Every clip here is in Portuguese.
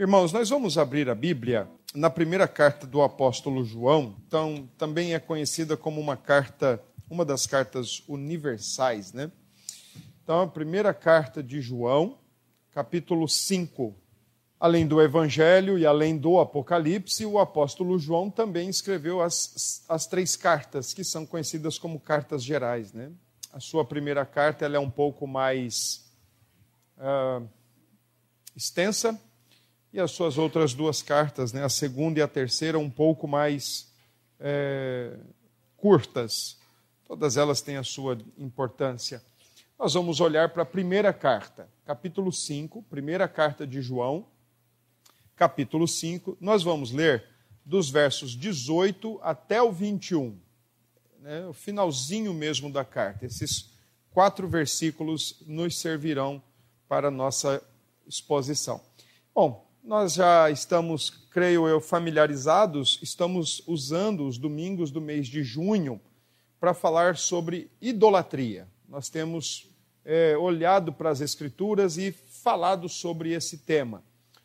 Irmãos, nós vamos abrir a Bíblia na primeira carta do apóstolo João, então também é conhecida como uma carta, uma das cartas universais, né? Então, a primeira carta de João, capítulo 5. Além do Evangelho e além do Apocalipse, o apóstolo João também escreveu as, as três cartas, que são conhecidas como cartas gerais. Né? A sua primeira carta ela é um pouco mais uh, extensa, e as suas outras duas cartas, né, a segunda e a terceira, um pouco mais é, curtas. Todas elas têm a sua importância. Nós vamos olhar para a primeira carta, capítulo 5, primeira carta de João, capítulo 5. Nós vamos ler dos versos 18 até o 21, né, o finalzinho mesmo da carta. Esses quatro versículos nos servirão para nossa exposição. Bom, nós já estamos, creio eu, familiarizados, estamos usando os domingos do mês de junho para falar sobre idolatria. Nós temos é, olhado para as Escrituras e falado sobre esse tema,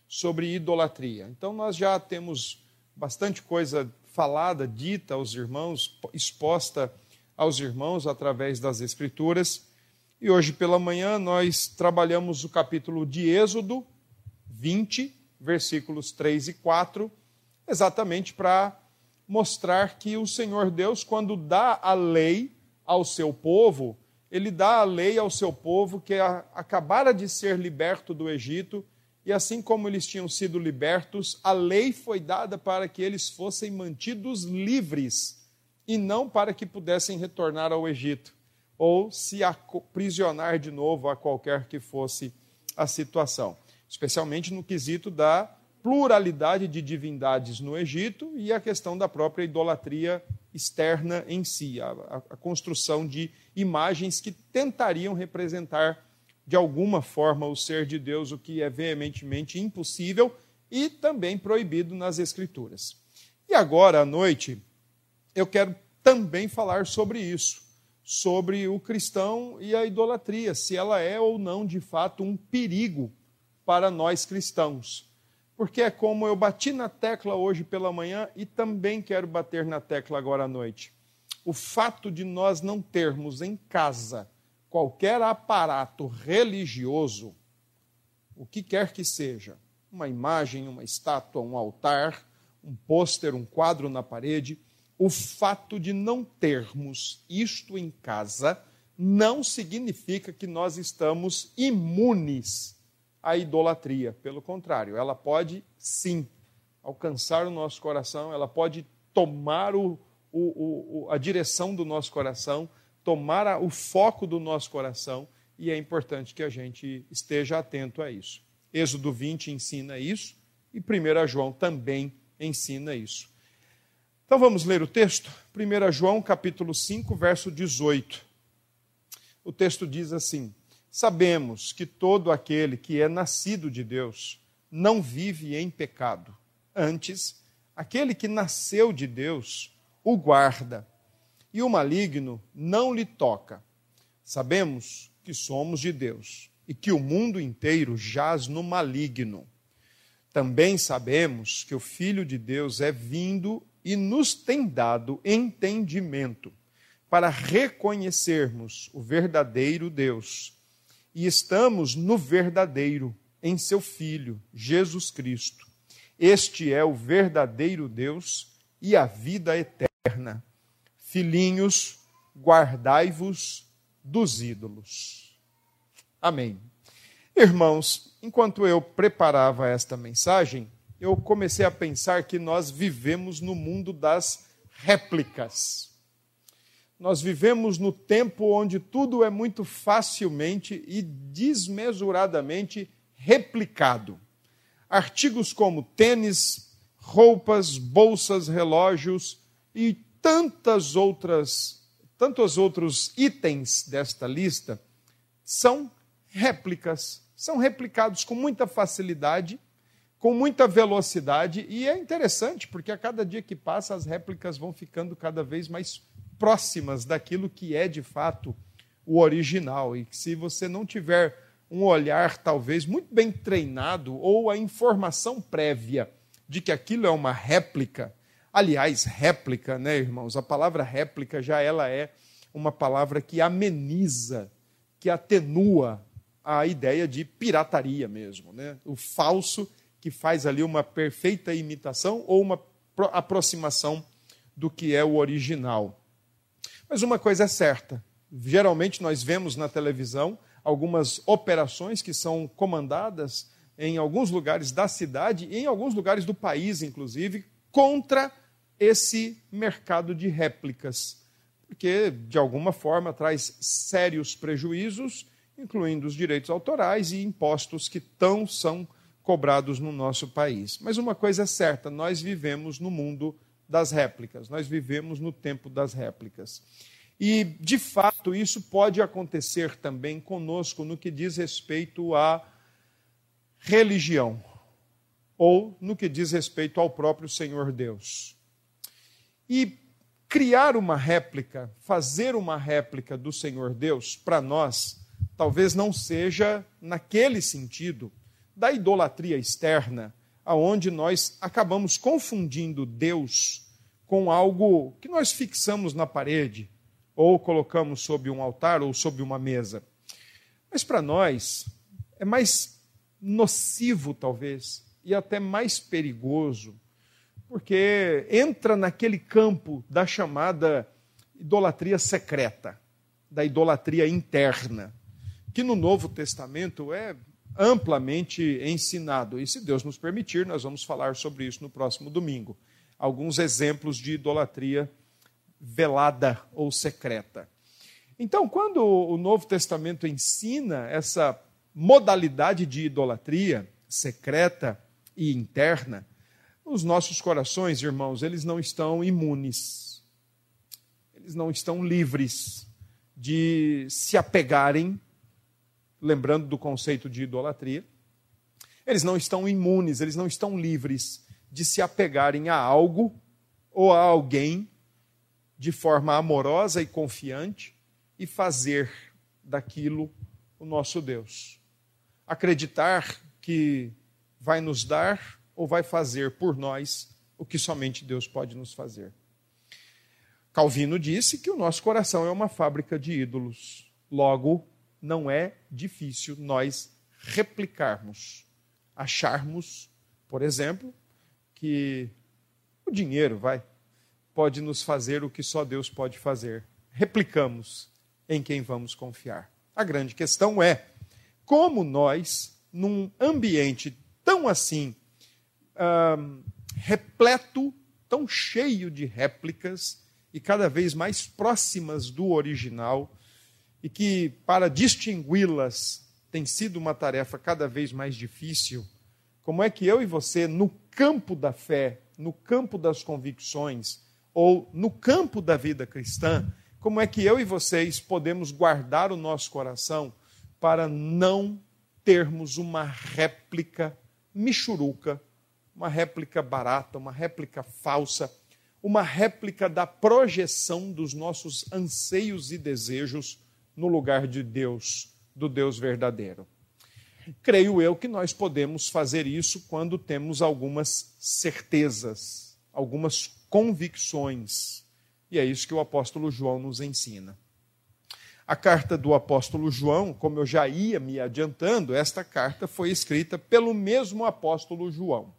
sobre idolatria. Então, nós já temos bastante coisa falada, dita aos irmãos, exposta aos irmãos através das Escrituras. E hoje pela manhã nós trabalhamos o capítulo de Êxodo 20, versículos 3 e 4, exatamente para mostrar que o Senhor Deus, quando dá a lei ao seu povo, ele dá a lei ao seu povo que acabara de ser liberto do Egito, e assim como eles tinham sido libertos, a lei foi dada para que eles fossem mantidos livres e não para que pudessem retornar ao Egito ou se aprisionar de novo a qualquer que fosse a situação especialmente no quesito da pluralidade de divindades no Egito e a questão da própria idolatria externa em si, a, a, construção de imagens que tentariam representar de alguma forma o ser de Deus, o que é veementemente impossível e também proibido nas Escrituras. E agora à noite, eu quero também falar sobre isso, sobre o cristão e a idolatria, se ela é ou não de fato um perigo para nós cristãos. Porque é como eu bati na tecla hoje pela manhã e também quero bater na tecla agora à noite. O fato de nós não termos em casa qualquer aparato religioso, o que quer que seja, uma imagem, uma estátua, um altar, um pôster, um quadro na parede, o fato de não termos isto em casa não significa que nós estamos imunes a idolatria. Pelo contrário, ela pode sim alcançar o nosso coração, ela pode tomar o, o, o, a direção do nosso coração, tomar a, o foco do nosso coração, e é importante que a gente esteja atento a isso. Êxodo 20 ensina isso, e 1 João também ensina isso. Então vamos ler o texto? 1 João capítulo 5, verso 18. O texto diz assim: Sabemos que todo aquele que é nascido de Deus não vive em pecado. Antes, aquele que nasceu de Deus o guarda, e o maligno não lhe toca. Sabemos que somos de Deus e que o mundo inteiro jaz no maligno. Também sabemos que o Filho de Deus é vindo e nos tem dado entendimento para reconhecermos o verdadeiro Deus e estamos no verdadeiro, em seu Filho, Jesus Cristo. Este é o verdadeiro Deus e a vida eterna. Filhinhos, guardai-vos dos ídolos. Amém. Irmãos, enquanto eu preparava esta mensagem, eu comecei a pensar que nós vivemos no mundo das réplicas. Nós vivemos no tempo onde tudo é muito facilmente e desmesuradamente replicado. Artigos como tênis, roupas, bolsas, relógios e tantas outras, tantos outros itens desta lista são réplicas, são replicados com muita facilidade, com muita velocidade, e é interessante porque a cada dia que passa as réplicas vão ficando cada vez mais próximas daquilo que é de fato o original. E se você não tiver um olhar talvez muito bem treinado ou a informação prévia de que aquilo é uma réplica. Aliás, réplica, né, irmãos? A palavra réplica já ela é uma palavra que ameniza, que atenua a ideia de pirataria mesmo, né? O falso que faz ali uma perfeita imitação ou uma aproximação do que é o original. Mas uma coisa é certa: geralmente nós vemos na televisão algumas operações que são comandadas em alguns lugares da cidade e em alguns lugares do país, inclusive, contra esse mercado de réplicas, porque de alguma forma traz sérios prejuízos, incluindo os direitos autorais e impostos que tão são cobrados no nosso país. Mas uma coisa é certa, nós vivemos no mundo das réplicas, nós vivemos no tempo das réplicas. E, de fato, isso pode acontecer também conosco no que diz respeito à religião, ou no que diz respeito ao próprio Senhor Deus. E criar uma réplica, fazer uma réplica do Senhor Deus, para nós, talvez não seja naquele sentido da idolatria externa, aonde nós acabamos confundindo Deus com algo que nós fixamos na parede, ou colocamos sob um altar ou sob uma mesa. Mas para nós é mais nocivo, talvez, e até mais perigoso, porque entra naquele campo da chamada idolatria secreta, da idolatria interna, que no Novo Testamento é amplamente ensinado. E se Deus nos permitir, nós vamos falar sobre isso no próximo domingo. Alguns exemplos de idolatria velada ou secreta. Então, quando o Novo Testamento ensina essa modalidade de idolatria secreta e interna, os nossos corações, irmãos, eles não estão imunes. Eles não estão livres de se apegarem, lembrando do conceito de idolatria. Eles não estão imunes, eles não estão livres de se apegarem a algo ou a alguém de forma amorosa e confiante e fazer daquilo o nosso Deus. Acreditar que vai nos dar ou vai fazer por nós o que somente Deus pode nos fazer. Calvino disse que o nosso coração é uma fábrica de ídolos. Logo, não é difícil nós replicarmos, acharmos, por exemplo, que o dinheiro vai pode nos fazer o que só Deus pode fazer. Replicamos em quem vamos confiar. A grande questão é como nós, num ambiente tão assim, repleto, tão cheio de réplicas e cada vez mais próximas do original, e que para distingui-las tem sido uma tarefa cada vez mais difícil, como é que eu e você, no campo da fé, no campo das convicções, ou no campo da vida cristã, como é que eu e vocês podemos guardar o nosso coração para não termos uma réplica michuruca, uma réplica barata, uma réplica falsa, uma réplica da projeção dos nossos anseios e desejos no lugar de Deus, do Deus verdadeiro. Creio eu que nós podemos fazer isso quando temos algumas certezas, algumas convicções. E é isso que o apóstolo João nos ensina. A carta do apóstolo João, como eu já ia me adiantando, esta carta foi escrita pelo mesmo apóstolo João.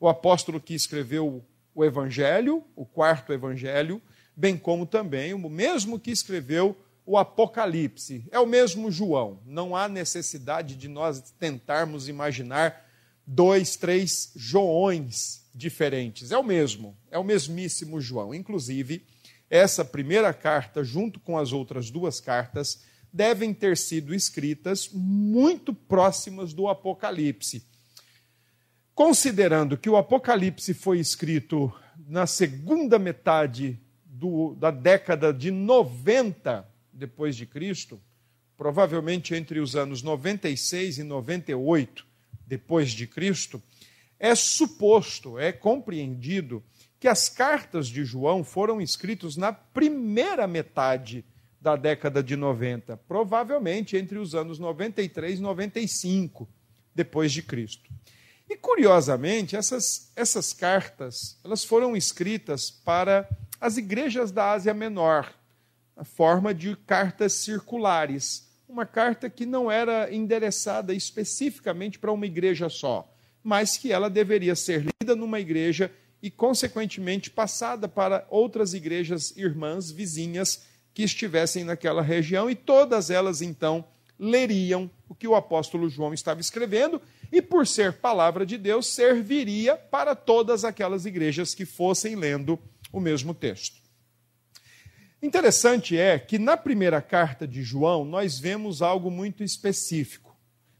O apóstolo que escreveu o Evangelho, o quarto Evangelho, bem como também o mesmo que escreveu o Apocalipse. É o mesmo João. Não há necessidade de nós tentarmos imaginar dois, três Joões diferentes. É o mesmo, é o mesmíssimo João. Inclusive, essa primeira carta, junto com as outras duas cartas, devem ter sido escritas muito próximas do Apocalipse. Considerando que o Apocalipse foi escrito na segunda metade do, da década de 90 depois de Cristo, provavelmente entre os anos 96 e 98 depois de Cristo, é suposto, é compreendido que as cartas de João foram escritas na primeira metade da década de 90? Provavelmente entre os anos 93 e 95 depois de Cristo. E curiosamente, essas, essas cartas, elas foram escritas para as igrejas da Ásia Menor, na forma de cartas circulares, uma carta que não era endereçada especificamente para uma igreja só, mas que ela deveria ser lida numa igreja e consequentemente passada para outras igrejas irmãs vizinhas que estivessem naquela região e todas elas então leriam o que o apóstolo João estava escrevendo e, por ser palavra de Deus, serviria para todas aquelas igrejas que fossem lendo o mesmo texto. Interessante é que na primeira carta de João nós vemos algo muito específico.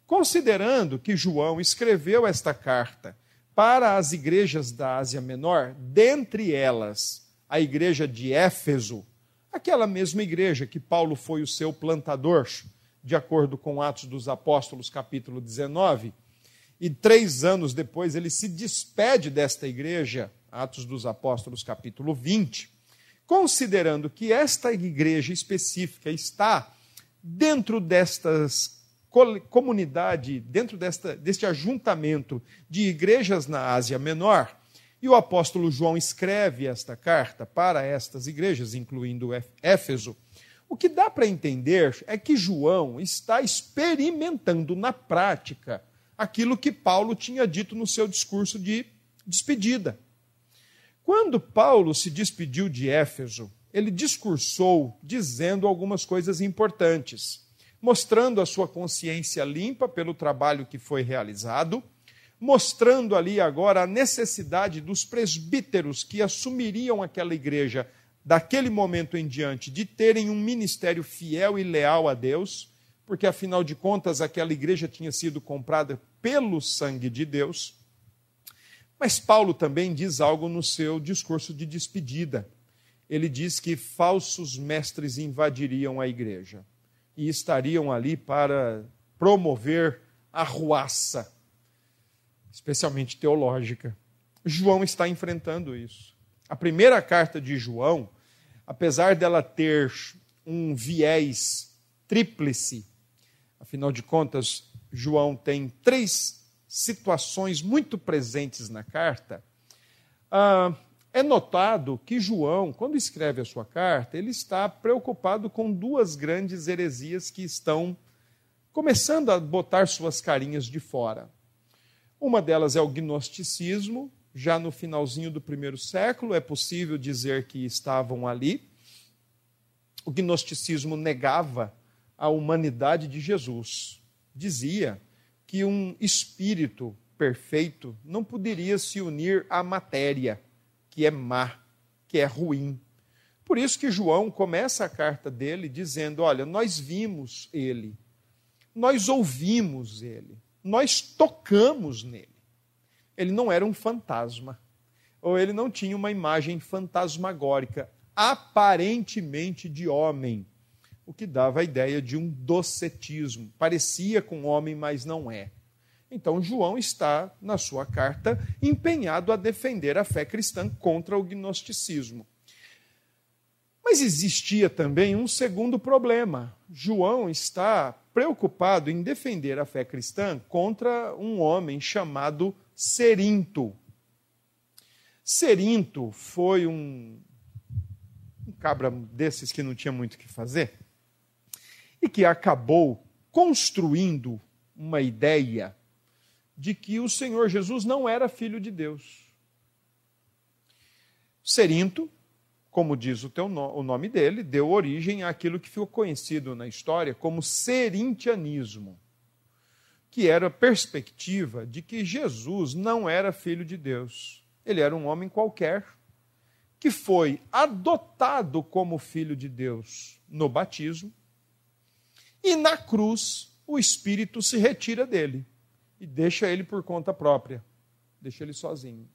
Considerando que João escreveu esta carta para as igrejas da Ásia Menor, dentre elas a igreja de Éfeso, aquela mesma igreja que Paulo foi o seu plantador, de acordo com Atos dos Apóstolos, capítulo 19, e três anos depois ele se despede desta igreja, Atos dos Apóstolos, capítulo 20, considerando que esta igreja específica está dentro destas comunidade, dentro desta, deste ajuntamento de igrejas na Ásia Menor, e o apóstolo João escreve esta carta para estas igrejas, incluindo Éfeso, o que dá para entender é que João está experimentando na prática aquilo que Paulo tinha dito no seu discurso de despedida. Quando Paulo se despediu de Éfeso, ele discursou dizendo algumas coisas importantes, mostrando a sua consciência limpa pelo trabalho que foi realizado, mostrando ali agora a necessidade dos presbíteros que assumiriam aquela igreja daquele momento em diante de terem um ministério fiel e leal a Deus porque afinal de contas aquela igreja tinha sido comprada pelo sangue de Deus. Mas Paulo também diz algo no seu discurso de despedida. Ele diz que falsos mestres invadiriam a igreja e estariam ali para promover a ruaça, especialmente teológica. João está enfrentando isso. A primeira carta de João, apesar dela ter um viés tríplice, Afinal de contas, João tem três situações muito presentes na carta. Ah, é notado que João, quando escreve a sua carta, ele está preocupado com duas grandes heresias que estão começando a botar suas carinhas de fora. Uma delas é o gnosticismo, já no finalzinho do primeiro século, é possível dizer que estavam ali. O gnosticismo negava a humanidade de Jesus. Dizia que um espírito perfeito não poderia se unir à matéria, que é má, que é ruim. Por isso que João começa a carta dele dizendo: Olha, nós vimos ele, nós ouvimos ele, nós tocamos nele. Ele não era um fantasma, ou ele não tinha uma imagem fantasmagórica, aparentemente de homem o que dava a ideia de um docetismo. Parecia com homem, mas não é. Então, João está, na sua carta, empenhado a defender a fé cristã contra o gnosticismo. Mas existia também um segundo problema. João está preocupado em defender a fé cristã contra um homem chamado Serinto. Serinto foi um, um cabra desses que não tinha muito o que fazer e que acabou construindo uma ideia de que o Senhor Jesus não era filho de Deus. Serinto, como diz o, teu no, o nome dele, deu origem àquilo que ficou conhecido na história como serintianismo, que era a perspectiva de que Jesus não era filho de Deus. Ele era um homem qualquer que foi adotado como filho de Deus no batismo e na cruz, o espírito se retira dele e deixa ele por conta própria, deixa ele sozinho.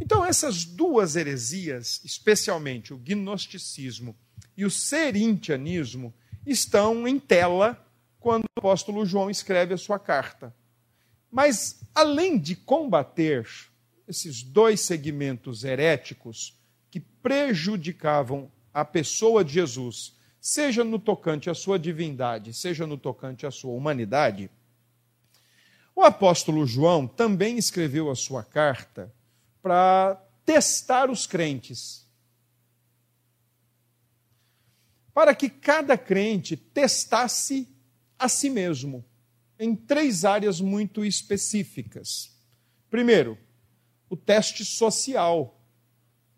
Então, essas duas heresias, especialmente o gnosticismo e o serintianismo, estão em tela quando o apóstolo João escreve a sua carta. Mas, além de combater esses dois segmentos heréticos que prejudicavam a pessoa de Jesus seja no tocante à sua divindade, seja no tocante à sua humanidade, o apóstolo João também escreveu a sua carta para testar os crentes. Para que cada crente testasse a si mesmo em três áreas muito específicas. Primeiro, o teste social,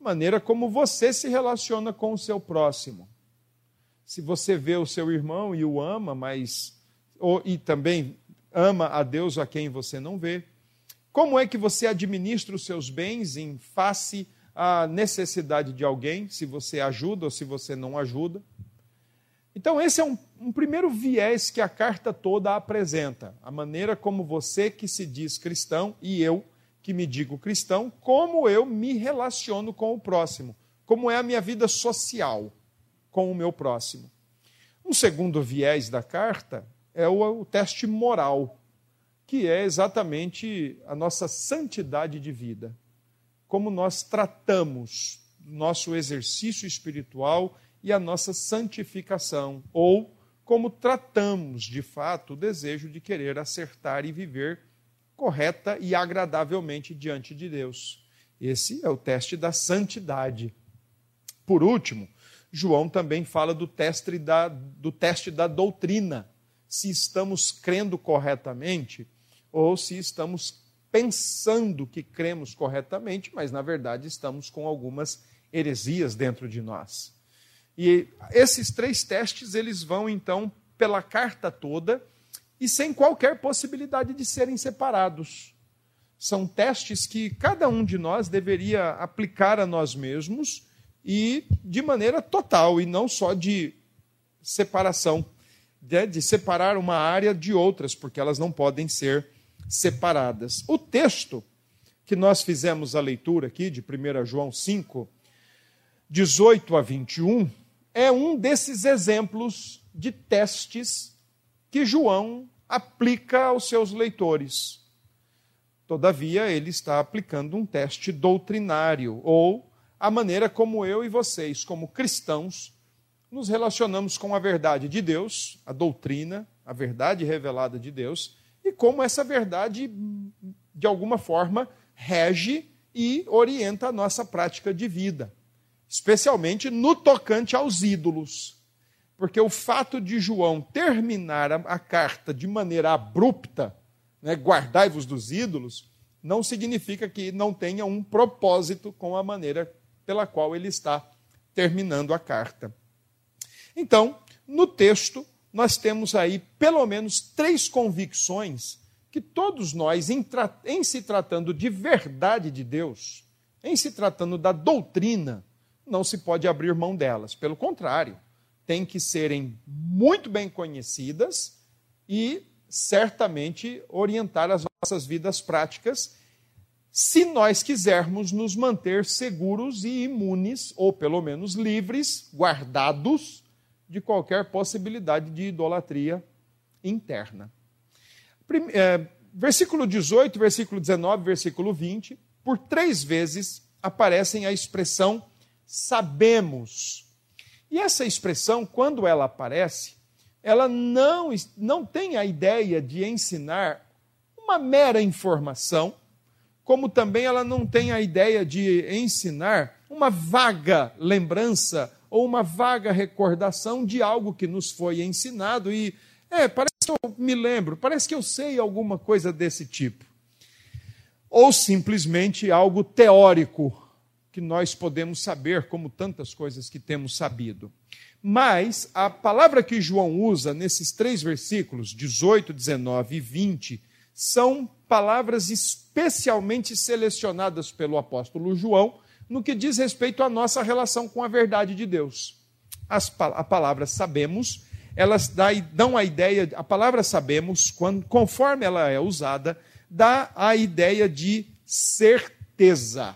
maneira como você se relaciona com o seu próximo. Se você vê o seu irmão e o ama, mas ou, e também ama a Deus a quem você não vê. Como é que você administra os seus bens em face à necessidade de alguém, se você ajuda ou se você não ajuda? Então, esse é um, um, primeiro viés que a carta toda apresenta. A maneira como você que se diz cristão e eu que me digo cristão, como eu me relaciono com o próximo, como é a minha vida social com o meu próximo. Um segundo viés da carta é o, o teste moral, que é exatamente a nossa santidade de vida. Como nós tratamos nosso exercício espiritual e a nossa santificação, ou como tratamos de fato o desejo de querer acertar e viver correta e agradavelmente diante de Deus. Esse é o teste da santidade. Por último, João também fala do teste da, do teste da doutrina, se estamos crendo corretamente ou se estamos pensando que cremos corretamente, mas na verdade estamos com algumas heresias dentro de nós. E esses três testes, eles vão então pela carta toda e sem qualquer possibilidade de serem separados. São testes que cada um de nós deveria aplicar a nós mesmos e de maneira total, e não só de separação, de, de separar uma área de outras, porque elas não podem ser separadas. O texto que nós fizemos a leitura aqui, de 1 João 5, 18 a 21, é um desses exemplos de testes que João aplica aos seus leitores. Todavia, ele está aplicando um teste doutrinário, ou a maneira como eu e vocês, como cristãos, nos relacionamos com a verdade de Deus, a doutrina, a verdade revelada de Deus, e como essa verdade, de alguma forma, rege e orienta a nossa prática de vida especialmente no tocante aos ídolos. Porque o fato de João terminar a, carta de maneira abrupta, né, guardai-vos dos ídolos, não significa que não tenha um propósito com a maneira pela qual ele está terminando a carta. Então, no texto, nós temos aí pelo menos três convicções que todos nós, em, em se tratando de verdade de Deus, em se tratando da doutrina, não se pode abrir mão delas. Pelo contrário, tem que serem muito bem conhecidas e certamente orientar as nossas vidas práticas, se nós quisermos nos manter seguros e imunes, ou pelo menos livres, guardados de qualquer possibilidade de idolatria interna. É, versículo 18, versículo 19, versículo 20, por três vezes aparecem a expressão sabemos. E essa expressão, quando ela aparece, ela não, não tem a ideia de ensinar uma mera informação, como também ela não tem a ideia de ensinar uma vaga lembrança ou uma vaga recordação de algo que nos foi ensinado e é, parece que eu me lembro, parece que eu sei alguma coisa desse tipo. Ou simplesmente algo teórico, que nós podemos saber, como tantas coisas que temos sabido. Mas a palavra que João usa nesses três versículos, 18, 19 e 20, são palavras especialmente selecionadas pelo apóstolo João no que diz respeito à nossa relação com a verdade de Deus. As, a palavra sabemos, elas dão a ideia, a palavra sabemos, quando, conforme ela é usada, dá a ideia de certeza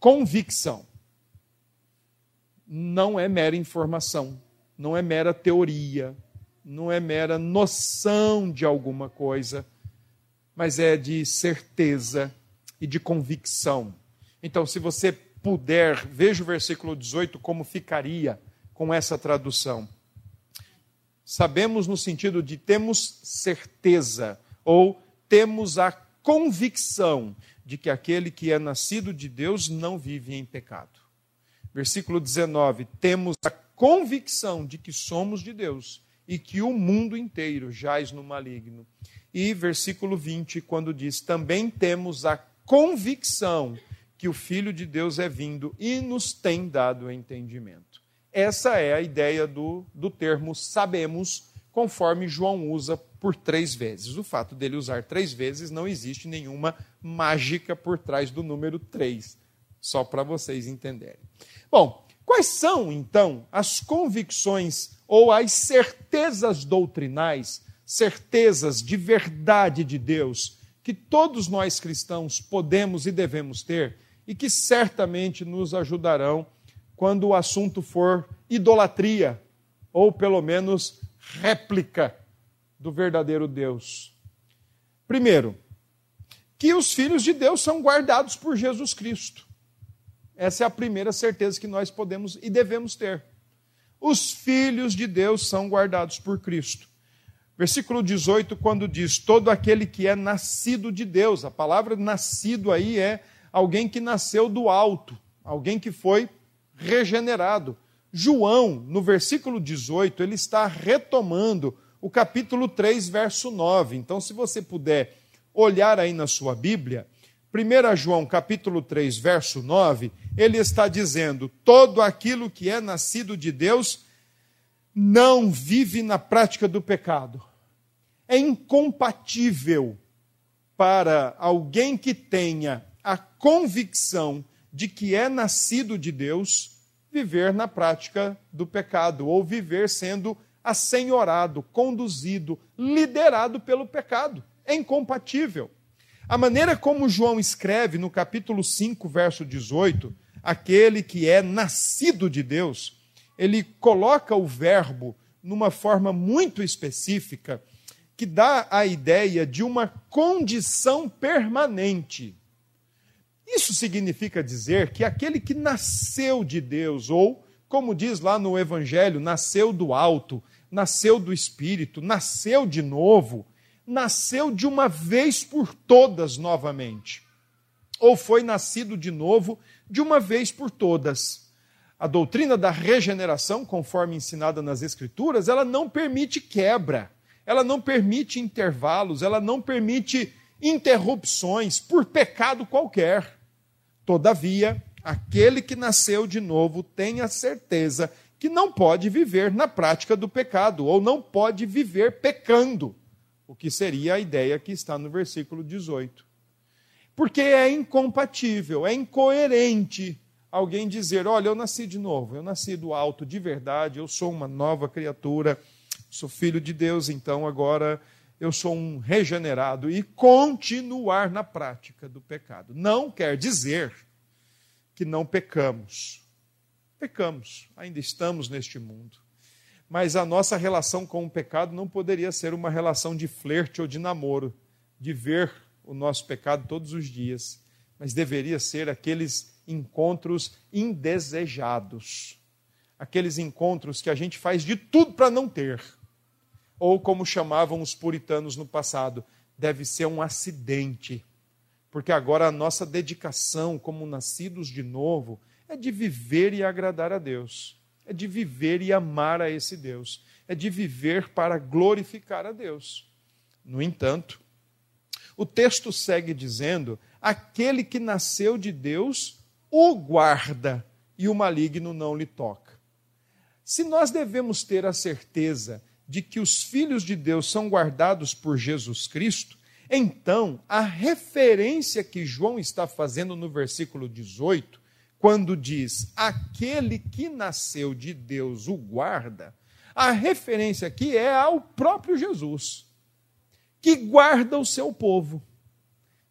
convicção. Não é mera informação, não é mera teoria, não é mera noção de alguma coisa, mas é de certeza e de convicção. Então, se você puder, veja o versículo 18 como ficaria com essa tradução. Sabemos no sentido de temos certeza ou temos a convicção de que aquele que é nascido de Deus não vive em pecado. Versículo 19: temos a convicção de que somos de Deus e que o mundo inteiro jaz no maligno. E versículo 20, quando diz: também temos a convicção que o Filho de Deus é vindo e nos tem dado entendimento. Essa é a ideia do, do termo sabemos, conforme João usa por três vezes. O fato dele usar três vezes não existe nenhuma mágica por trás do número três, só para vocês entenderem. Bom, quais são então as convicções ou as certezas doutrinais, certezas de verdade de Deus, que todos nós cristãos podemos e devemos ter e que certamente nos ajudarão quando o assunto for idolatria, ou pelo menos réplica do verdadeiro Deus. Primeiro, que os filhos de Deus são guardados por Jesus Cristo. Essa é a primeira certeza que nós podemos e devemos ter. Os filhos de Deus são guardados por Cristo. Versículo 18, quando diz: Todo aquele que é nascido de Deus. A palavra nascido aí é alguém que nasceu do alto, alguém que foi regenerado. João, no versículo 18, ele está retomando o capítulo 3, verso 9. Então, se você puder olhar aí na sua Bíblia, 1 João capítulo 3, verso 9, ele está dizendo: todo aquilo que é nascido de Deus não vive na prática do pecado. É incompatível para alguém que tenha a convicção de que é nascido de Deus viver na prática do pecado ou viver sendo assenhorado, conduzido, liderado pelo pecado. É incompatível. A maneira como João escreve no capítulo 5, verso 18, aquele que é nascido de Deus, ele coloca o verbo numa forma muito específica que dá a ideia de uma condição permanente. Isso significa dizer que aquele que nasceu de Deus, ou, como diz lá no Evangelho, nasceu do alto, nasceu do Espírito, nasceu de novo, nasceu de uma vez por todas novamente. Ou foi nascido de novo de uma vez por todas. A doutrina da regeneração, conforme ensinada nas Escrituras, ela não permite quebra, ela não permite intervalos, ela não permite interrupções por pecado qualquer. Todavia, aquele que nasceu de novo tem a certeza que não pode viver na prática do pecado, ou não pode viver pecando, o que seria a ideia que está no versículo 18. Porque é incompatível, é incoerente alguém dizer: Olha, eu nasci de novo, eu nasci do alto de verdade, eu sou uma nova criatura, sou filho de Deus, então agora eu sou um regenerado, e continuar na prática do pecado. Não quer dizer que não pecamos pecamos, ainda estamos neste mundo. Mas a nossa relação com o pecado não poderia ser uma relação de flerte ou de namoro, de ver o nosso pecado todos os dias, mas deveria ser aqueles encontros indesejados, aqueles encontros que a gente faz de tudo para não ter. Ou como chamavam os puritanos no passado, deve ser um acidente, porque agora a nossa dedicação como nascidos de novo é de viver e agradar a Deus, é de viver e amar a esse Deus, é de viver para glorificar a Deus. No entanto, o texto segue dizendo: aquele que nasceu de Deus o guarda e o maligno não lhe toca. Se nós devemos ter a certeza de que os filhos de Deus são guardados por Jesus Cristo, então a referência que João está fazendo no versículo 18 quando diz aquele que nasceu de Deus o guarda, a referência aqui é ao próprio Jesus, que guarda o seu povo,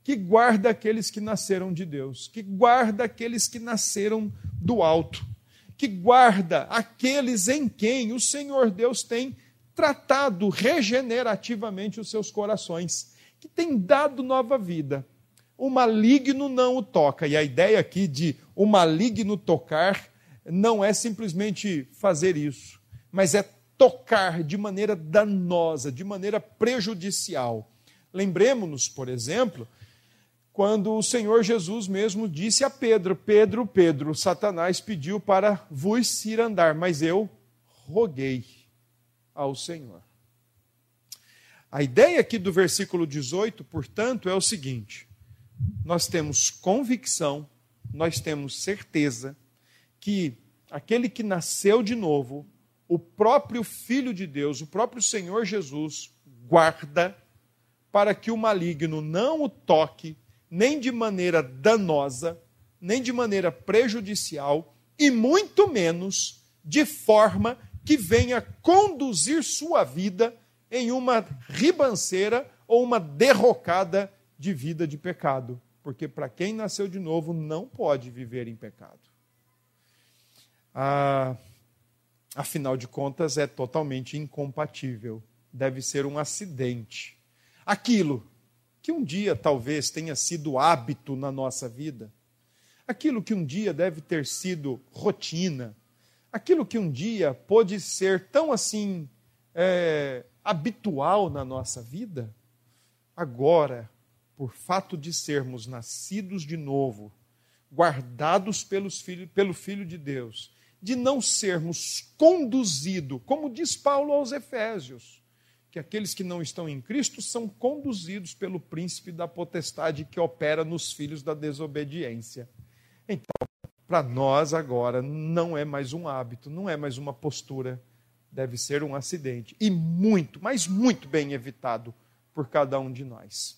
que guarda aqueles que nasceram de Deus, que guarda aqueles que nasceram do alto, que guarda aqueles em quem o Senhor Deus tem tratado regenerativamente os seus corações, que tem dado nova vida o maligno não o toca. E a ideia aqui de o maligno tocar não é simplesmente fazer isso, mas é tocar de maneira danosa, de maneira prejudicial. Lembremos-nos, por exemplo, quando o Senhor Jesus mesmo disse a Pedro: Pedro, Pedro, Satanás pediu para vos ir andar, mas eu roguei ao Senhor. A ideia aqui do versículo 18, portanto, é o seguinte: nós temos convicção, nós temos certeza que aquele que nasceu de novo, o próprio Filho de Deus, o próprio Senhor Jesus, guarda para que o maligno não o toque, nem de maneira danosa, nem de maneira prejudicial, e muito menos de forma que venha conduzir sua vida em uma ribanceira ou uma derrocada de vida de pecado. Porque para quem nasceu de novo não pode viver em pecado. Ah, afinal de contas, é totalmente incompatível. Deve ser um acidente. Aquilo que um dia talvez tenha sido hábito na nossa vida, aquilo que um dia deve ter sido rotina, aquilo que um dia pôde ser tão assim é, habitual na nossa vida, agora, por fato de sermos nascidos de novo, guardados pelos filho, pelo Filho de Deus, de não sermos conduzidos, como diz Paulo aos Efésios, que aqueles que não estão em Cristo são conduzidos pelo príncipe da potestade que opera nos filhos da desobediência. Então, para nós agora não é mais um hábito, não é mais uma postura, deve ser um acidente e muito, mas muito bem evitado por cada um de nós.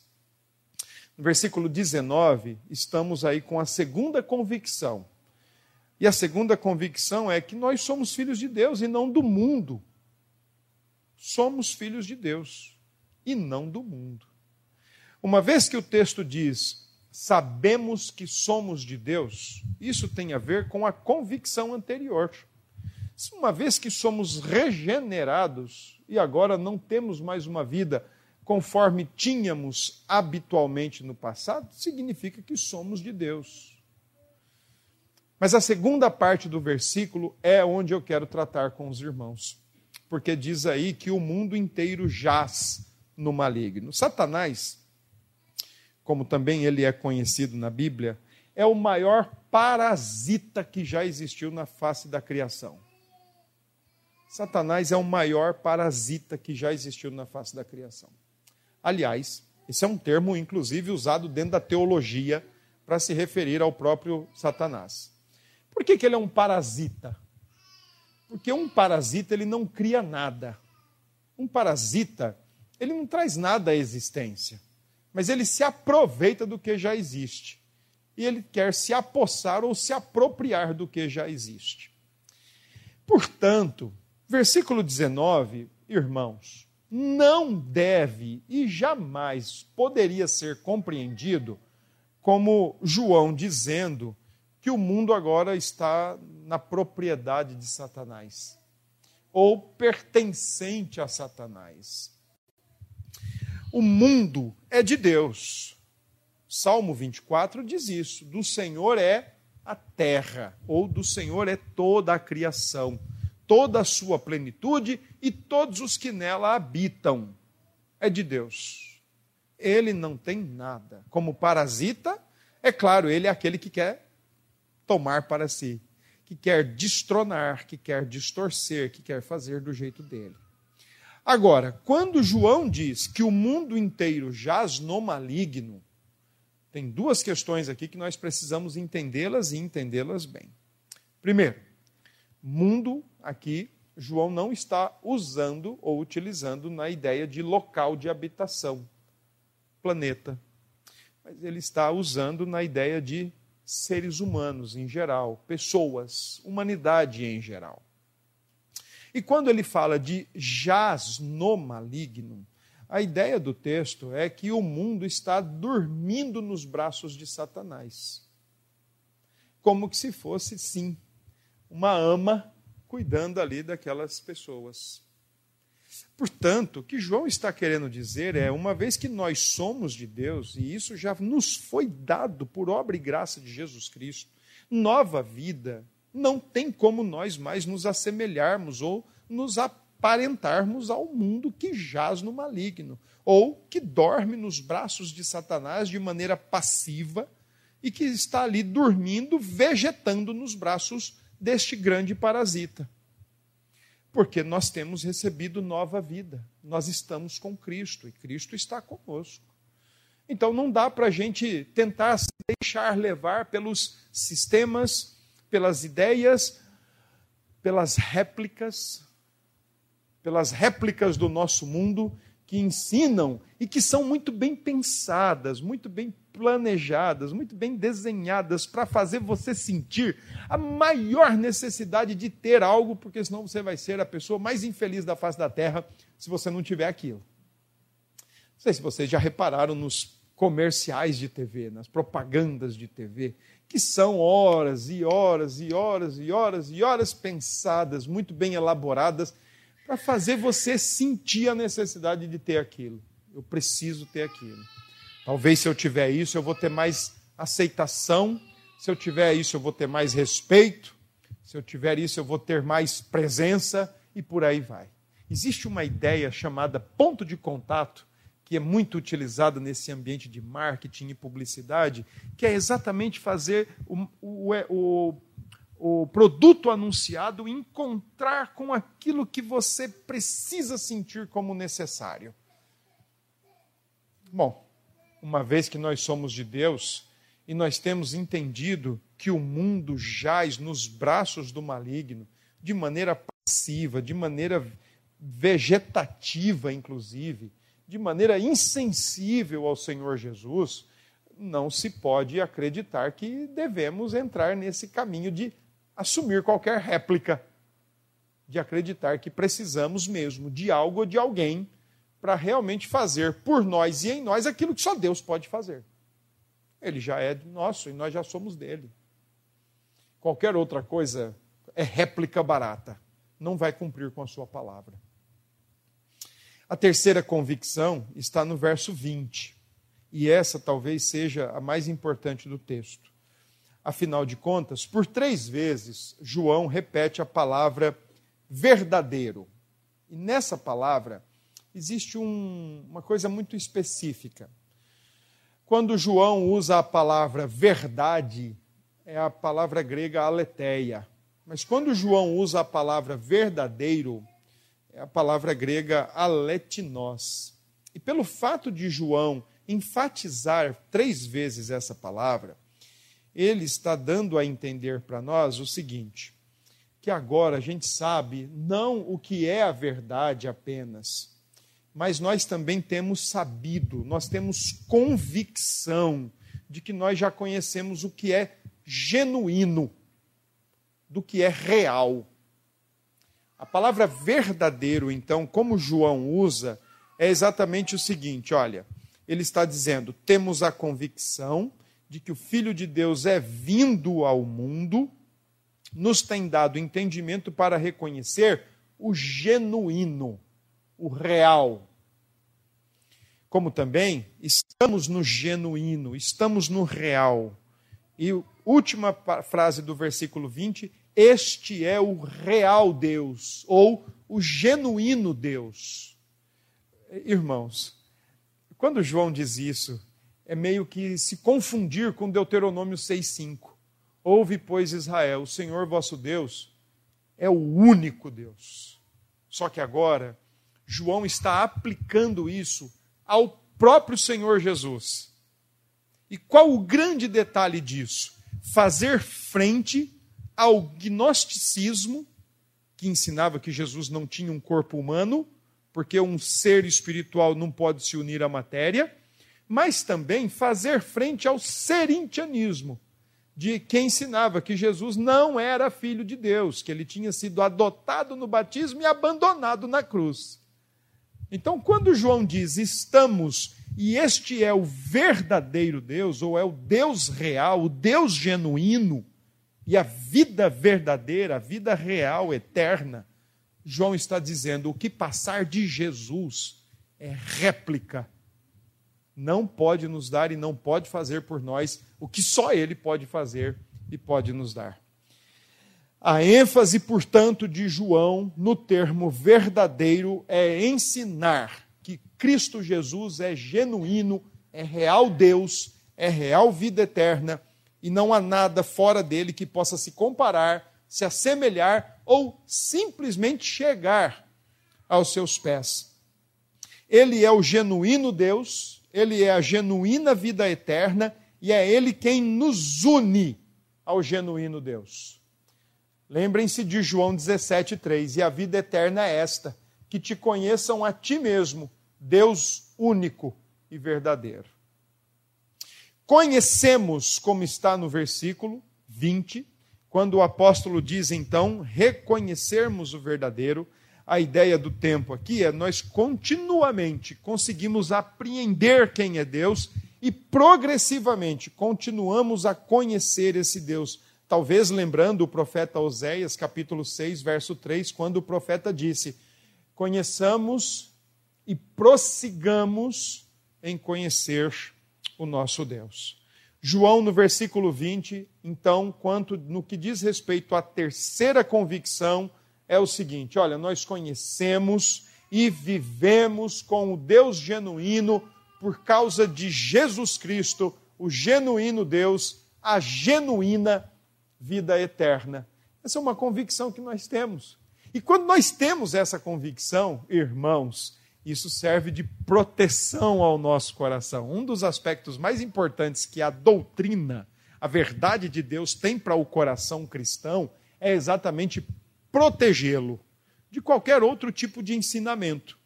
No versículo 19, estamos aí com a segunda convicção. E a segunda convicção é que nós somos filhos de Deus e não do mundo somos filhos de Deus e não do mundo. Uma vez que o texto diz, sabemos que somos de Deus, isso tem a ver com a convicção anterior. Uma vez que somos regenerados e agora não temos mais uma vida conforme tínhamos habitualmente no passado, significa que somos de Deus. Mas a segunda parte do versículo é onde eu quero tratar com os irmãos porque diz aí que o mundo inteiro jaz no maligno. Satanás, como também ele é conhecido na Bíblia, é o maior parasita que já existiu na face da criação. Satanás é o maior parasita que já existiu na face da criação. Aliás, esse é um termo, inclusive, usado dentro da teologia para se referir ao próprio Satanás. Por que, que ele é um parasita? Porque um parasita, ele não cria nada. Um parasita, ele não traz nada à existência, mas ele se aproveita do que já existe. E ele quer se apossar ou se apropriar do que já existe. Portanto, versículo 19, irmãos, não deve e jamais poderia ser compreendido como João dizendo que o mundo agora está na propriedade de Satanás ou pertencente a Satanás. O mundo é de Deus. Salmo 24 diz isso: do Senhor é a terra, ou do Senhor é toda a criação, toda a sua plenitude e todos os que nela habitam. É de Deus. Ele não tem nada. Como parasita, é claro, ele é aquele que quer tomar para si, que quer destronar, que quer distorcer, que quer fazer do jeito dele. Agora, quando João diz que o mundo inteiro jaz no maligno, tem duas questões aqui que nós precisamos entendê-las e entendê-las bem. Primeiro, mundo aqui, João não está usando ou utilizando na ideia de local de habitação, planeta. Mas ele está usando na ideia de seres humanos em geral, pessoas, humanidade em geral. E quando ele fala de jaz no maligno, a ideia do texto é que o mundo está dormindo nos braços de Satanás. Como que se fosse, sim, uma ama cuidando ali daquelas pessoas. Portanto, o que João está querendo dizer é: uma vez que nós somos de Deus, e isso já nos foi dado por obra e graça de Jesus Cristo, nova vida, Não tem como nós mais nos assemelharmos ou nos aparentarmos ao mundo que jaz no maligno, ou que dorme nos braços de Satanás de maneira passiva e que está ali dormindo, vegetando nos braços deste grande parasita. Porque nós temos recebido nova vida, nós estamos com Cristo e Cristo está conosco. Então não dá para a gente tentar se deixar levar pelos sistemas, pelas ideias, pelas réplicas, pelas réplicas do nosso mundo que ensinam e que são muito bem pensadas, muito bem planejadas, muito bem desenhadas para fazer você sentir a maior necessidade de ter algo, porque senão você vai ser a pessoa mais infeliz da face da terra se você não tiver aquilo. Não sei se vocês já repararam nos comerciais de TV, nas propagandas de TV, que são horas e horas e horas e horas e horas pensadas, muito bem elaboradas, para fazer você sentir a necessidade de ter aquilo. Eu preciso ter aquilo. Talvez se eu tiver isso, eu vou ter mais aceitação. Se eu tiver isso, eu vou ter mais respeito. Se eu tiver isso, eu vou ter mais presença e por aí vai. Existe uma ideia chamada ponto de contato, que é muito utilizada nesse ambiente de marketing e publicidade, que é exatamente fazer o, o, o, o produto anunciado encontrar com aquilo que você precisa sentir como necessário. Bom, uma vez que nós somos de Deus e nós temos entendido que o mundo jaz nos braços do maligno, de maneira passiva, de maneira vegetativa, inclusive, de maneira insensível ao Senhor Jesus, não se pode acreditar que devemos entrar nesse caminho de assumir qualquer réplica, de acreditar que precisamos mesmo de algo ou de alguém para realmente fazer por nós e em nós aquilo que só Deus pode fazer. Ele já é nosso e nós já somos dele. Qualquer outra coisa é réplica barata, não vai cumprir com a sua palavra. A terceira convicção está no verso 20, e essa talvez seja a mais importante do texto. Afinal de contas, por três vezes, João repete a palavra verdadeiro. E nessa palavra, existe um, uma coisa muito específica. Quando João usa a palavra verdade, é a palavra grega aletheia. Mas quando João usa a palavra verdadeiro, é a palavra grega aletinos. E pelo fato de João enfatizar três vezes essa palavra, ele está dando a entender para nós o seguinte: que agora a gente sabe não o que é a verdade apenas, mas nós também temos sabido, nós temos convicção de que nós já conhecemos o que é genuíno, do que é real. A palavra verdadeiro, então, como João usa, é exatamente o seguinte: olha, ele está dizendo, temos a convicção de que o Filho de Deus é vindo ao mundo, nos tem dado entendimento para reconhecer o genuíno o real. Como também estamos no genuíno, estamos no real. E última frase do versículo 20: Este é o real Deus, ou o genuíno Deus. Irmãos, quando João diz isso, é meio que se confundir com Deuteronômio 6,5. Ouve, pois, Israel, o Senhor vosso Deus é o único Deus. Só que agora João está aplicando isso ao próprio Senhor Jesus. E qual o grande detalhe disso? Fazer frente ao gnosticismo, que ensinava que Jesus não tinha um corpo humano, porque um ser espiritual não pode se unir à matéria, mas também fazer frente ao serintianismo, de quem ensinava que Jesus não era filho de Deus, que ele tinha sido adotado no batismo e abandonado na cruz. Então, quando João diz estamos e este é o verdadeiro Deus, ou é o Deus real, o Deus genuíno, e a vida verdadeira, a vida real, eterna, João está dizendo: o que passar de Jesus é réplica. Não pode nos dar e não pode fazer por nós o que só Ele pode fazer e pode nos dar. A ênfase, portanto, de João no termo verdadeiro é ensinar que Cristo Jesus é genuíno, é real Deus, é real vida eterna e não há nada fora dele que possa se comparar, se assemelhar ou simplesmente chegar aos seus pés. Ele é o genuíno Deus, ele é a genuína vida eterna e é ele quem nos une ao genuíno Deus. Lembrem-se de João 17,3: E a vida eterna é esta, que te conheçam a ti mesmo, Deus único e verdadeiro. Conhecemos, como está no versículo 20, quando o apóstolo diz então reconhecermos o verdadeiro, a ideia do tempo aqui é nós continuamente conseguimos apreender quem é Deus e progressivamente continuamos a conhecer esse Deus. Talvez lembrando o profeta Oséias, capítulo 6, verso 3, quando o profeta disse: Conheçamos e prossigamos em conhecer o nosso Deus. João, no versículo 20, então, quanto no que diz respeito à terceira convicção, é o seguinte: olha, nós conhecemos e vivemos com o Deus genuíno por causa de Jesus Cristo, o genuíno Deus, a genuína vida eterna. Essa é uma convicção que nós temos. E quando nós temos essa convicção, irmãos, isso serve de proteção ao nosso coração. Um dos aspectos mais importantes que a doutrina, a verdade de Deus tem para o coração cristão é exatamente protegê-lo de qualquer outro tipo de ensinamento,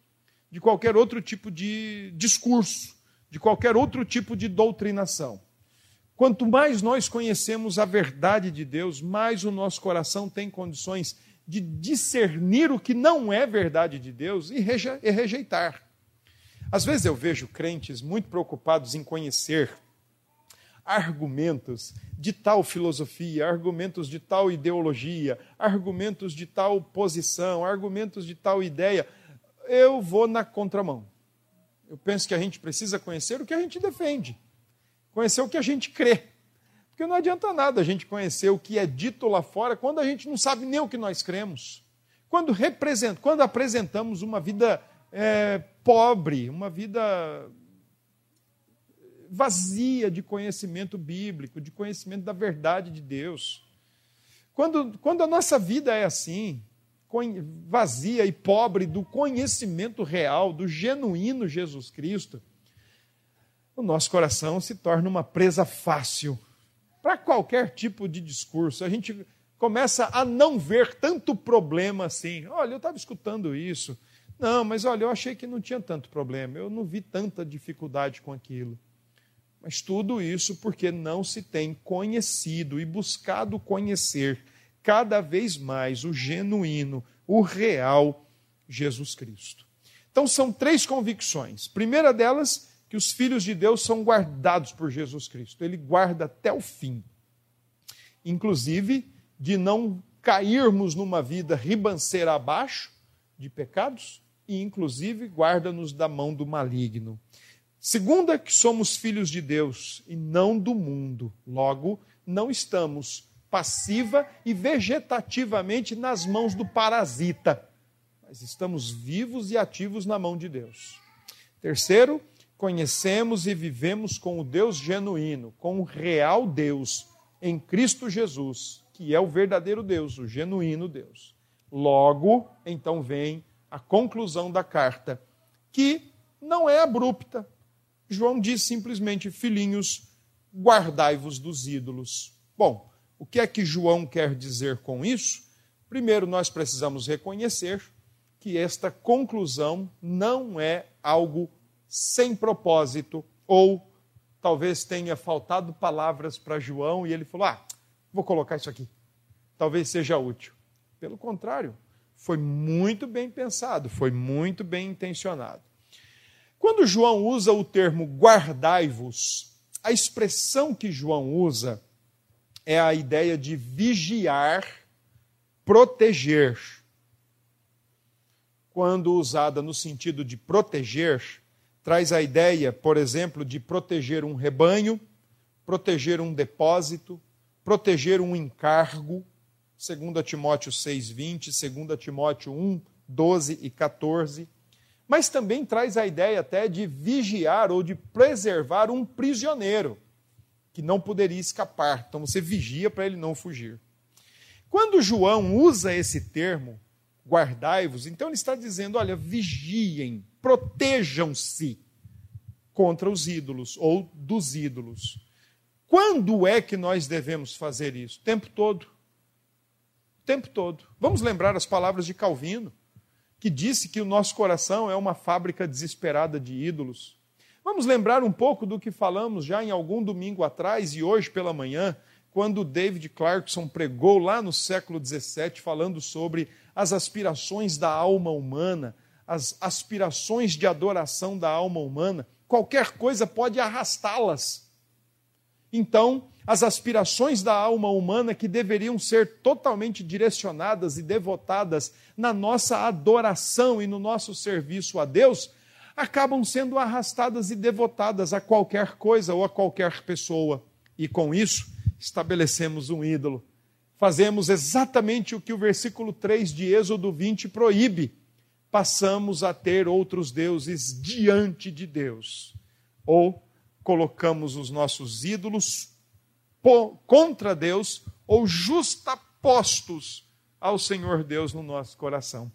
de qualquer outro tipo de discurso, de qualquer outro tipo de doutrinação. Quanto mais nós conhecemos a verdade de Deus, mais o nosso coração tem condições de discernir o que não é verdade de Deus e rejeitar. Às vezes eu vejo crentes muito preocupados em conhecer argumentos de tal filosofia, argumentos de tal ideologia, argumentos de tal posição, argumentos de tal ideia. Eu vou na contramão. Eu penso que a gente precisa conhecer o que a gente defende, conhecer o que a gente crê. Porque não adianta nada a gente conhecer o que é dito lá fora quando a gente não sabe nem o que nós cremos. Quando, represent, quando apresentamos uma vida é, pobre, uma vida vazia de conhecimento bíblico, de conhecimento da verdade de Deus. Quando, quando a nossa vida é assim, vazia e pobre do conhecimento real, do genuíno Jesus Cristo, o nosso coração se torna uma presa fácil para qualquer tipo de discurso. A gente começa a não ver tanto problema assim. Olha, eu estava escutando isso. Não, mas olha, eu achei que não tinha tanto problema. Eu não vi tanta dificuldade com aquilo. Mas tudo isso porque não se tem conhecido e buscado conhecer cada vez mais o genuíno, o real Jesus Cristo. Então são três convicções. Primeira delas, que os filhos de Deus são guardados por Jesus Cristo. Ele guarda até o fim. Inclusive de não cairmos numa vida ribanceira abaixo de pecados e inclusive guarda-nos da mão do maligno. Segunda, que somos filhos de Deus e não do mundo. Logo, não estamos passiva e vegetativamente nas mãos do parasita, mas estamos vivos e ativos na mão de Deus. Terceiro, conhecemos e vivemos com o Deus genuíno, com o real Deus em Cristo Jesus, que é o verdadeiro Deus, o genuíno Deus. Logo, então vem a conclusão da carta, que não é abrupta, João diz simplesmente: Filhinhos, guardai-vos dos ídolos. Bom, o que é que João quer dizer com isso? Primeiro, nós precisamos reconhecer que esta conclusão não é algo sem propósito, ou talvez tenha faltado palavras para João e ele falou: Ah, vou colocar isso aqui. Talvez seja útil. Pelo contrário, foi muito bem pensado, foi muito bem intencionado. Quando João usa o termo guardai-vos, a expressão que João usa é a ideia de vigiar, proteger. Quando usada no sentido de proteger, traz a ideia, por exemplo, de proteger um rebanho, proteger um depósito, proteger um encargo, 2 Timóteo 6:20, 2 Timóteo 1, 12 e 14. Mas também traz a ideia até de vigiar ou de preservar um prisioneiro que não poderia escapar. Então você vigia para ele não fugir. Quando João usa esse termo, guardai-vos, então ele está dizendo: olha, vigiem, protejam-se contra os ídolos ou dos ídolos. Quando é que nós devemos fazer isso? O tempo todo. O tempo todo. Vamos lembrar as palavras de Calvino, que disse que o nosso coração é uma fábrica desesperada de ídolos. Vamos lembrar um pouco do que falamos já em algum domingo atrás e hoje pela manhã, quando David Clarkson pregou lá no século XVII, falando sobre as aspirações da alma humana, as aspirações de adoração da alma humana qualquer coisa pode arrastá-las. Então, as aspirações da alma humana que deveriam ser totalmente direcionadas e devotadas na nossa adoração e no nosso serviço a Deus, acabam sendo arrastadas e devotadas a qualquer coisa ou a qualquer pessoa. E com isso, estabelecemos um ídolo. Fazemos exatamente o que o versículo 3 de Êxodo 20 proíbe passamos a ter outros deuses diante de Deus. Ou colocamos os nossos ídolos contra Deus ou justapostos ao Senhor Deus no nosso coração.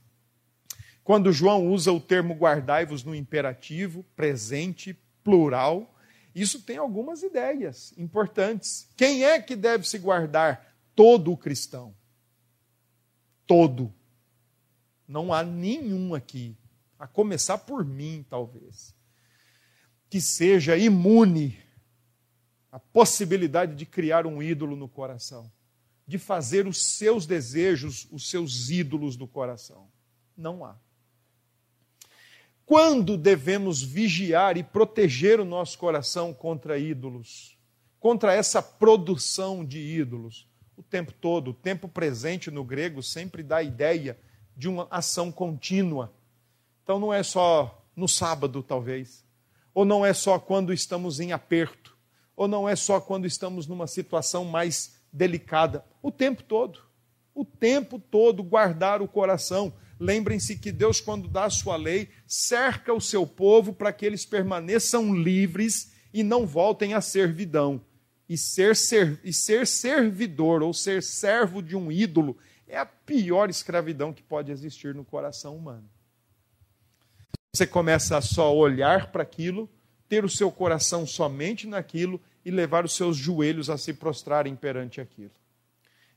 Quando João usa o termo guardai-vos no imperativo, presente, plural, isso tem algumas ideias importantes. Quem é que deve se guardar? Todo o cristão. Todo. Não há nenhum aqui, a começar por mim, talvez, que seja imune à possibilidade de criar um ídolo no coração, de fazer os seus desejos os seus ídolos do coração. Não há. Quando devemos vigiar e proteger o nosso coração contra ídolos, contra essa produção de ídolos? O tempo todo, o tempo presente no grego sempre dá a ideia de uma ação contínua. Então não é só no sábado, talvez, ou não é só quando estamos em aperto, ou não é só quando estamos numa situação mais delicada. O tempo todo. O tempo todo guardar o coração. Lembrem-se que Deus, quando dá a sua lei, cerca o seu povo para que eles permaneçam livres e não voltem à servidão. E ser, ser, e ser servidor ou ser servo de um ídolo é a pior escravidão que pode existir no coração humano. Você começa a só olhar para aquilo, ter o seu coração somente naquilo e levar os seus joelhos a se prostrarem perante aquilo.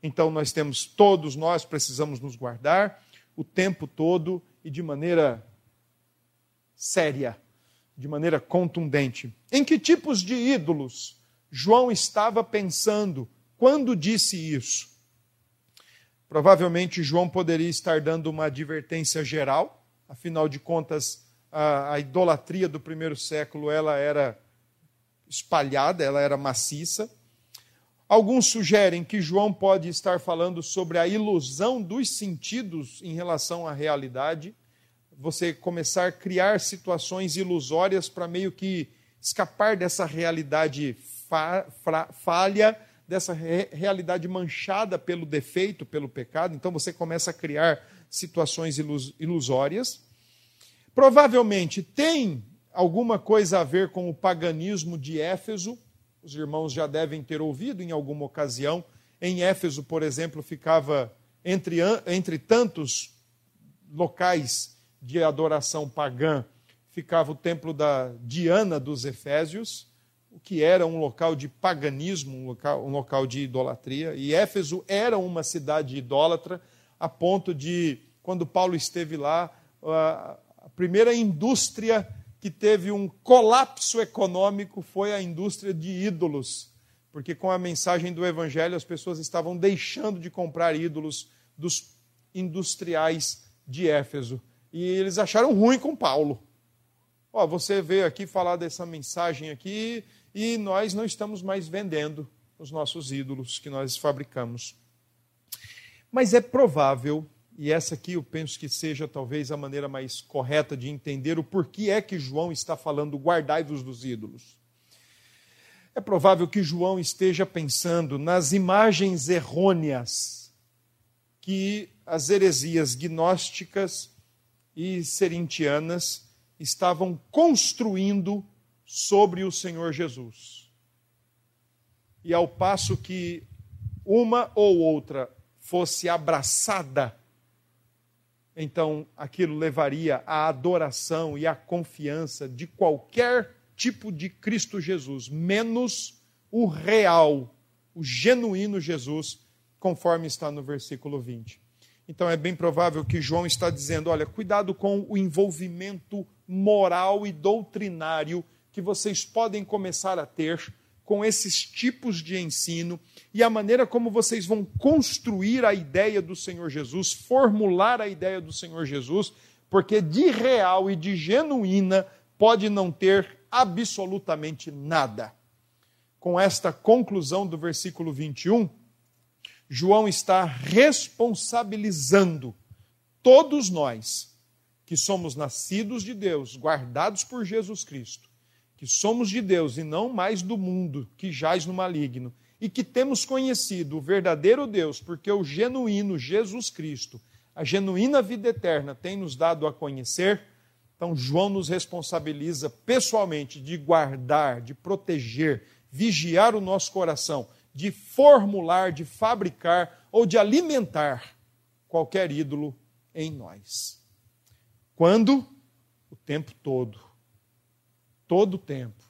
Então nós temos, todos nós precisamos nos guardar o tempo todo e de maneira séria, de maneira contundente. Em que tipos de ídolos João estava pensando quando disse isso? Provavelmente João poderia estar dando uma advertência geral, afinal de contas, a, a idolatria do primeiro século ela era espalhada, ela era maciça. Alguns sugerem que João pode estar falando sobre a ilusão dos sentidos em relação à realidade, você começar a criar situações ilusórias para meio que escapar dessa realidade fa falha dessa re realidade manchada pelo defeito, pelo pecado, então você começa a criar situações ilus ilusórias. Provavelmente tem alguma coisa a ver com o paganismo de Éfeso, os irmãos já devem ter ouvido em alguma ocasião. Em Éfeso, por exemplo, ficava entre, entre tantos locais de adoração pagã, ficava o templo da Diana dos Efésios o que era um local de paganismo, um local, um local de idolatria. E Éfeso era uma cidade idólatra, a ponto de, quando Paulo esteve lá, a primeira indústria que teve um colapso econômico foi a indústria de ídolos, porque com a mensagem do evangelho as pessoas estavam deixando de comprar ídolos dos industriais de Éfeso. E eles acharam ruim com Paulo. Ó, você veio aqui falar dessa mensagem aqui e nós não estamos mais vendendo os nossos ídolos que nós fabricamos. Mas é provável, e essa aqui eu penso que seja talvez a maneira mais correta de entender o porquê é que João está falando guardai-vos dos ídolos. É provável que João esteja pensando nas imagens errôneas que as heresias gnósticas e serintianas estavam construindo sobre o Senhor Jesus. E ao passo que uma ou outra fosse abraçada, então aquilo levaria à adoração e à confiança de qualquer tipo de Cristo Jesus, menos o real, o genuíno Jesus, conforme está no versículo 20. Então é bem provável que João está dizendo: olha, cuidado com o envolvimento moral e doutrinário que vocês podem começar a ter com esses tipos de ensino e a maneira como vocês vão construir a ideia do Senhor Jesus, formular a ideia do Senhor Jesus, porque de real e de genuína pode não ter absolutamente nada. Com esta conclusão do versículo 21, João está responsabilizando todos nós que somos nascidos de Deus, guardados por Jesus Cristo, que somos de Deus e não mais do mundo que jaz no maligno, e que temos conhecido o verdadeiro Deus, porque o genuíno Jesus Cristo, a genuína vida eterna, tem nos dado a conhecer. Então, João nos responsabiliza pessoalmente de guardar, de proteger, vigiar o nosso coração de formular, de fabricar ou de alimentar qualquer ídolo em nós. Quando? O tempo todo. Todo o tempo.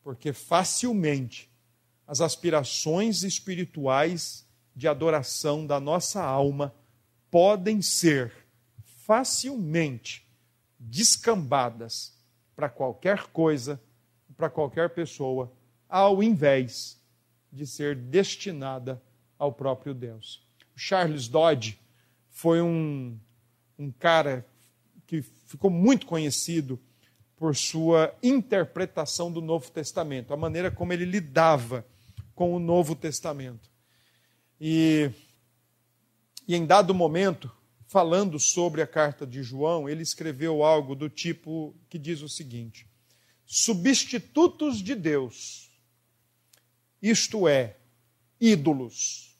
Porque facilmente as aspirações espirituais de adoração da nossa alma podem ser facilmente descambadas para qualquer coisa, para qualquer pessoa, ao invés de ser destinada ao próprio Deus. Charles Dodge foi um, um cara que ficou muito conhecido por sua interpretação do Novo Testamento, a maneira como ele lidava com o Novo Testamento. E, e em dado momento, falando sobre a carta de João, ele escreveu algo do tipo que diz o seguinte: substitutos de Deus isto é, ídolos,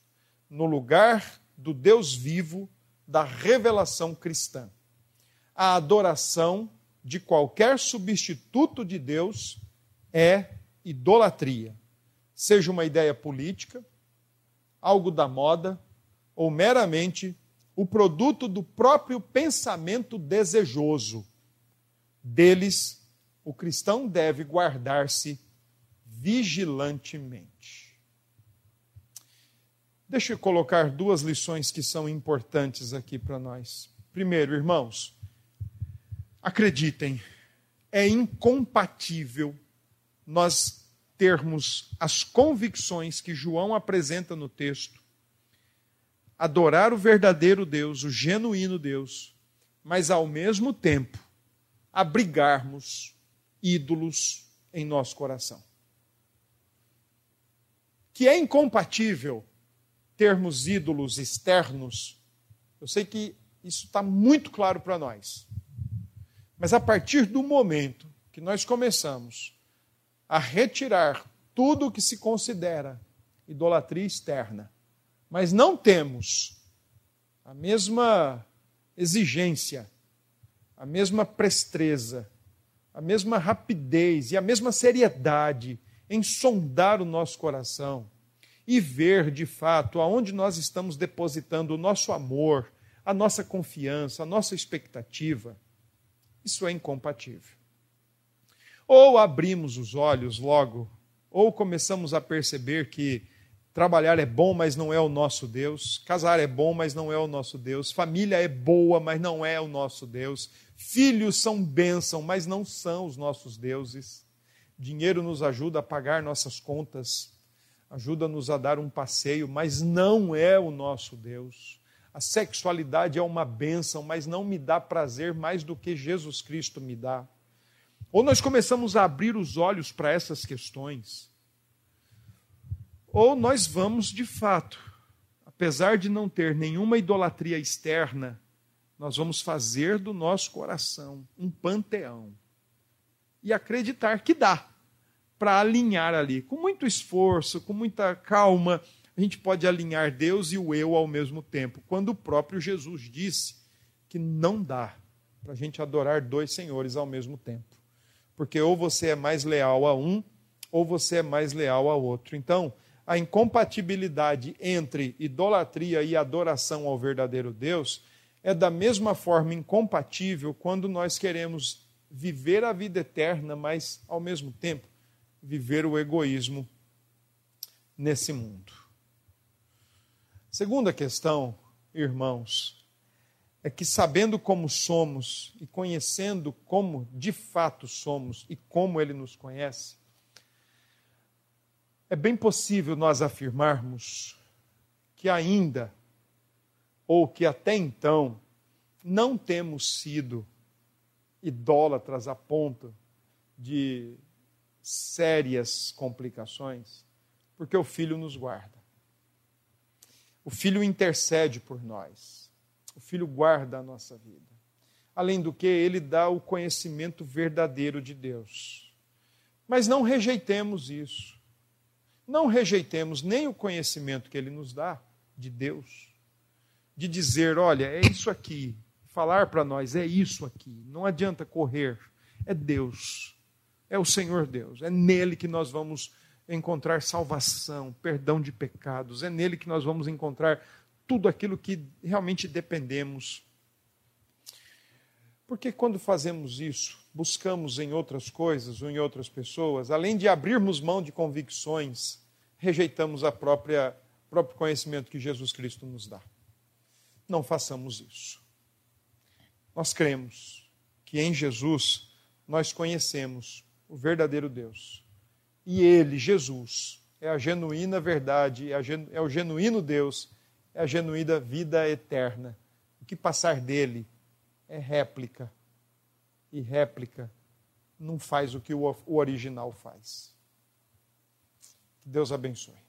no lugar do Deus vivo da revelação cristã. A adoração de qualquer substituto de Deus é idolatria, seja uma ideia política, algo da moda ou meramente o produto do próprio pensamento desejoso. Deles, o cristão deve guardar-se vigilantemente. Deixa eu colocar duas lições que são importantes aqui para nós. Primeiro, irmãos, acreditem, é incompatível nós termos as convicções que João apresenta no texto, adorar o verdadeiro Deus, o genuíno Deus, mas ao mesmo tempo abrigarmos ídolos em nosso coração que é incompatível termos ídolos externos. Eu sei que isso está muito claro para nós. Mas a partir do momento que nós começamos a retirar tudo o que se considera idolatria externa, mas não temos a mesma exigência, a mesma presteza, a mesma rapidez e a mesma seriedade em sondar o nosso coração e ver de fato aonde nós estamos depositando o nosso amor, a nossa confiança, a nossa expectativa. Isso é incompatível. Ou abrimos os olhos logo, ou começamos a perceber que trabalhar é bom, mas não é o nosso Deus, casar é bom, mas não é o nosso Deus, família é boa, mas não é o nosso Deus, filhos são bênção, mas não são os nossos deuses. Dinheiro nos ajuda a pagar nossas contas, ajuda-nos a dar um passeio, mas não é o nosso Deus. A sexualidade é uma bênção, mas não me dá prazer mais do que Jesus Cristo me dá. Ou nós começamos a abrir os olhos para essas questões, ou nós vamos de fato, apesar de não ter nenhuma idolatria externa, nós vamos fazer do nosso coração um panteão e acreditar que dá para alinhar ali, com muito esforço, com muita calma, a gente pode alinhar Deus e o eu ao mesmo tempo, quando o próprio Jesus disse que não dá para a gente adorar dois senhores ao mesmo tempo. Porque ou você é mais leal a um, ou você é mais leal ao outro. Então, a incompatibilidade entre idolatria e adoração ao verdadeiro Deus é da mesma forma incompatível quando nós queremos viver a vida eterna, mas ao mesmo tempo viver o egoísmo nesse mundo. Segunda questão, irmãos, é que sabendo como somos e conhecendo como de fato somos e como Ele nos conhece, é bem possível nós afirmarmos que ainda, ou que até então, não temos sido idólatras a ponto de sérias complicações, porque o Filho nos guarda. O Filho intercede por nós. O Filho guarda a nossa vida. Além do que, ele dá o conhecimento verdadeiro de Deus. Mas não rejeitemos isso. Não rejeitemos nem o conhecimento que ele nos dá de Deus. De dizer, olha, é isso aqui. Falar para nós, é isso aqui. Não adianta correr. É Deus. É o Senhor Deus. É nele que nós vamos encontrar salvação, perdão de pecados. É nele que nós vamos encontrar tudo aquilo que realmente dependemos. Porque quando fazemos isso, buscamos em outras coisas ou em outras pessoas, além de abrirmos mão de convicções, rejeitamos a própria próprio conhecimento que Jesus Cristo nos dá. Não façamos isso. Nós cremos que em Jesus nós conhecemos o verdadeiro Deus e Ele, Jesus, é a genuína verdade, é, é o genuíno Deus, é a genuína vida eterna. O que passar dele é réplica. E réplica não faz o que o original faz. Que Deus abençoe.